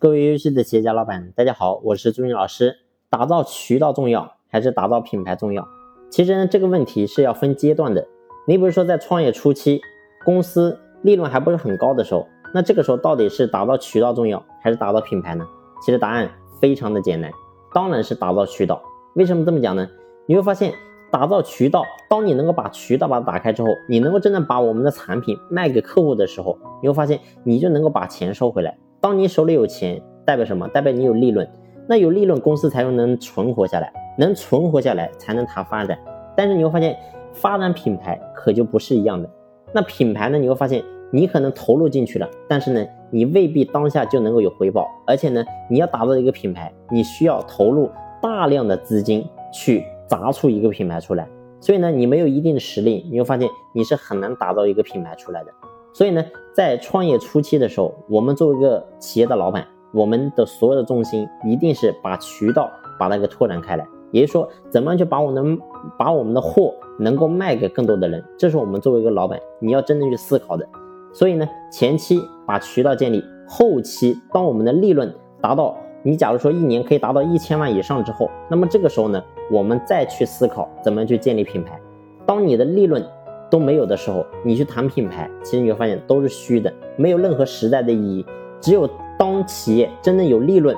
各位优秀的企业家老板，大家好，我是朱军老师。打造渠道重要还是打造品牌重要？其实呢，这个问题是要分阶段的。你比如说在创业初期，公司利润还不是很高的时候，那这个时候到底是打造渠道重要还是打造品牌呢？其实答案非常的简单，当然是打造渠道。为什么这么讲呢？你会发现，打造渠道，当你能够把渠道把它打开之后，你能够真正把我们的产品卖给客户的时候，你会发现你就能够把钱收回来。当你手里有钱，代表什么？代表你有利润。那有利润，公司才能存活下来，能存活下来才能谈发展。但是你会发现，发展品牌可就不是一样的。那品牌呢？你会发现，你可能投入进去了，但是呢，你未必当下就能够有回报。而且呢，你要打造一个品牌，你需要投入大量的资金去砸出一个品牌出来。所以呢，你没有一定的实力，你会发现你是很难打造一个品牌出来的。所以呢，在创业初期的时候，我们作为一个企业的老板，我们的所有的重心一定是把渠道把它给拓展开来，也就是说，怎么样去把我们把我们的货能够卖给更多的人，这是我们作为一个老板你要真正去思考的。所以呢，前期把渠道建立，后期当我们的利润达到你假如说一年可以达到一千万以上之后，那么这个时候呢，我们再去思考怎么样去建立品牌。当你的利润。都没有的时候，你去谈品牌，其实你会发现都是虚的，没有任何实在的意义。只有当企业真正有利润，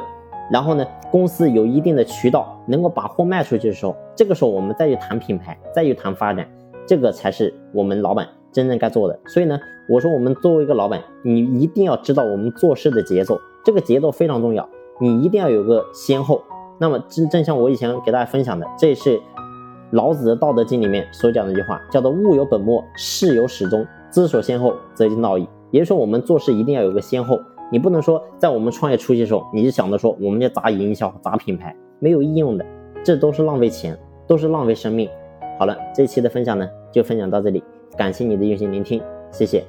然后呢，公司有一定的渠道能够把货卖出去的时候，这个时候我们再去谈品牌，再去谈发展，这个才是我们老板真正该做的。所以呢，我说我们作为一个老板，你一定要知道我们做事的节奏，这个节奏非常重要，你一定要有个先后。那么正正像我以前给大家分享的，这是。老子的《道德经》里面所讲的一句话叫做“物有本末，事有始终，知所先后，则近道矣”。也就是说，我们做事一定要有个先后，你不能说在我们创业初期的时候，你就想着说我们要砸营销、砸品牌，没有应用的，这都是浪费钱，都是浪费生命。好了，这期的分享呢就分享到这里，感谢你的用心聆听，谢谢。